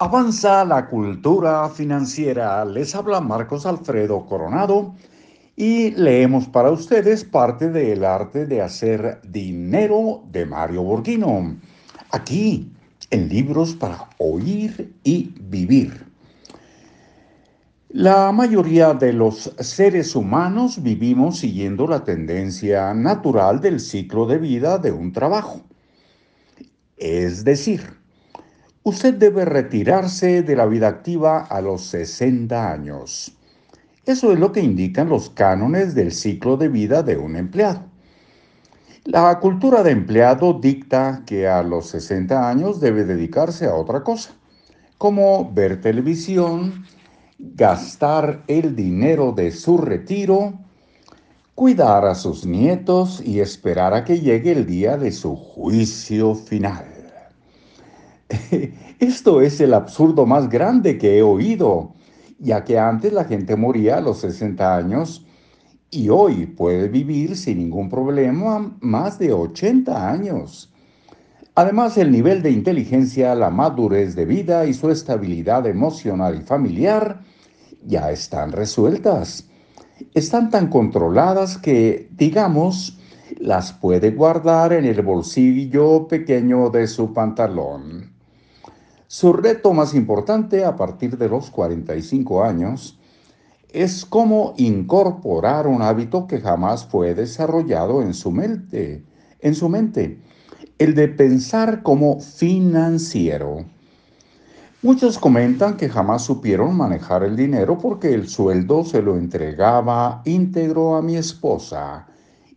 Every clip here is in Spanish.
Avanza la cultura financiera. Les habla Marcos Alfredo Coronado y leemos para ustedes parte del arte de hacer dinero de Mario Borghino. Aquí, en libros para oír y vivir. La mayoría de los seres humanos vivimos siguiendo la tendencia natural del ciclo de vida de un trabajo. Es decir, Usted debe retirarse de la vida activa a los 60 años. Eso es lo que indican los cánones del ciclo de vida de un empleado. La cultura de empleado dicta que a los 60 años debe dedicarse a otra cosa, como ver televisión, gastar el dinero de su retiro, cuidar a sus nietos y esperar a que llegue el día de su juicio final. Esto es el absurdo más grande que he oído, ya que antes la gente moría a los 60 años y hoy puede vivir sin ningún problema más de 80 años. Además, el nivel de inteligencia, la madurez de vida y su estabilidad emocional y familiar ya están resueltas. Están tan controladas que, digamos, las puede guardar en el bolsillo pequeño de su pantalón. Su reto más importante a partir de los 45 años es cómo incorporar un hábito que jamás fue desarrollado en su mente, en su mente, el de pensar como financiero. Muchos comentan que jamás supieron manejar el dinero porque el sueldo se lo entregaba íntegro a mi esposa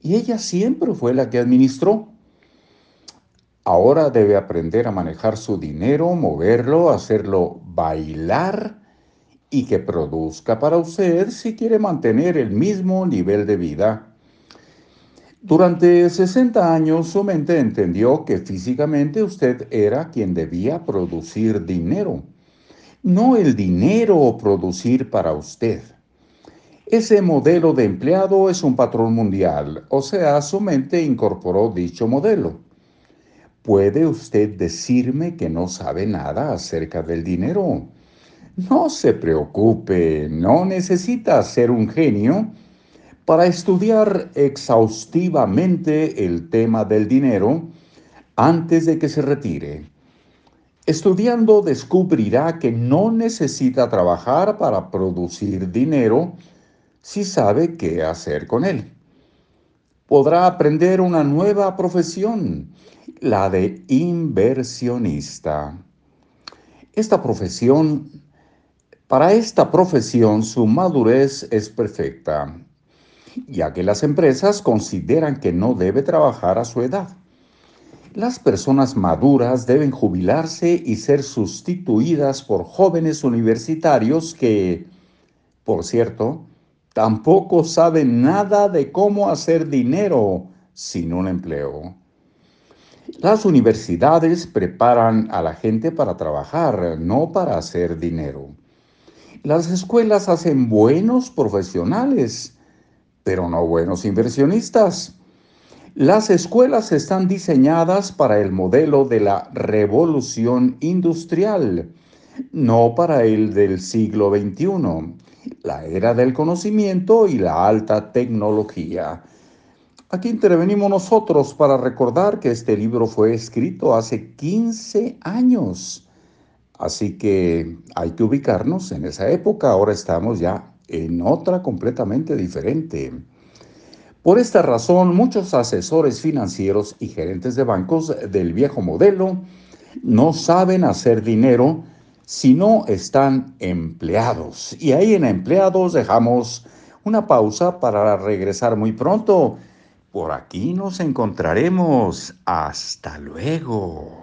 y ella siempre fue la que administró. Ahora debe aprender a manejar su dinero, moverlo, hacerlo bailar y que produzca para usted si quiere mantener el mismo nivel de vida. Durante 60 años su mente entendió que físicamente usted era quien debía producir dinero, no el dinero producir para usted. Ese modelo de empleado es un patrón mundial, o sea, su mente incorporó dicho modelo. ¿Puede usted decirme que no sabe nada acerca del dinero? No se preocupe, no necesita ser un genio para estudiar exhaustivamente el tema del dinero antes de que se retire. Estudiando descubrirá que no necesita trabajar para producir dinero si sabe qué hacer con él. Podrá aprender una nueva profesión la de inversionista. Esta profesión, para esta profesión su madurez es perfecta, ya que las empresas consideran que no debe trabajar a su edad. Las personas maduras deben jubilarse y ser sustituidas por jóvenes universitarios que, por cierto, tampoco saben nada de cómo hacer dinero sin un empleo. Las universidades preparan a la gente para trabajar, no para hacer dinero. Las escuelas hacen buenos profesionales, pero no buenos inversionistas. Las escuelas están diseñadas para el modelo de la revolución industrial, no para el del siglo XXI, la era del conocimiento y la alta tecnología. Aquí intervenimos nosotros para recordar que este libro fue escrito hace 15 años. Así que hay que ubicarnos en esa época. Ahora estamos ya en otra completamente diferente. Por esta razón, muchos asesores financieros y gerentes de bancos del viejo modelo no saben hacer dinero si no están empleados. Y ahí en empleados dejamos una pausa para regresar muy pronto por aquí nos encontraremos. Hasta luego.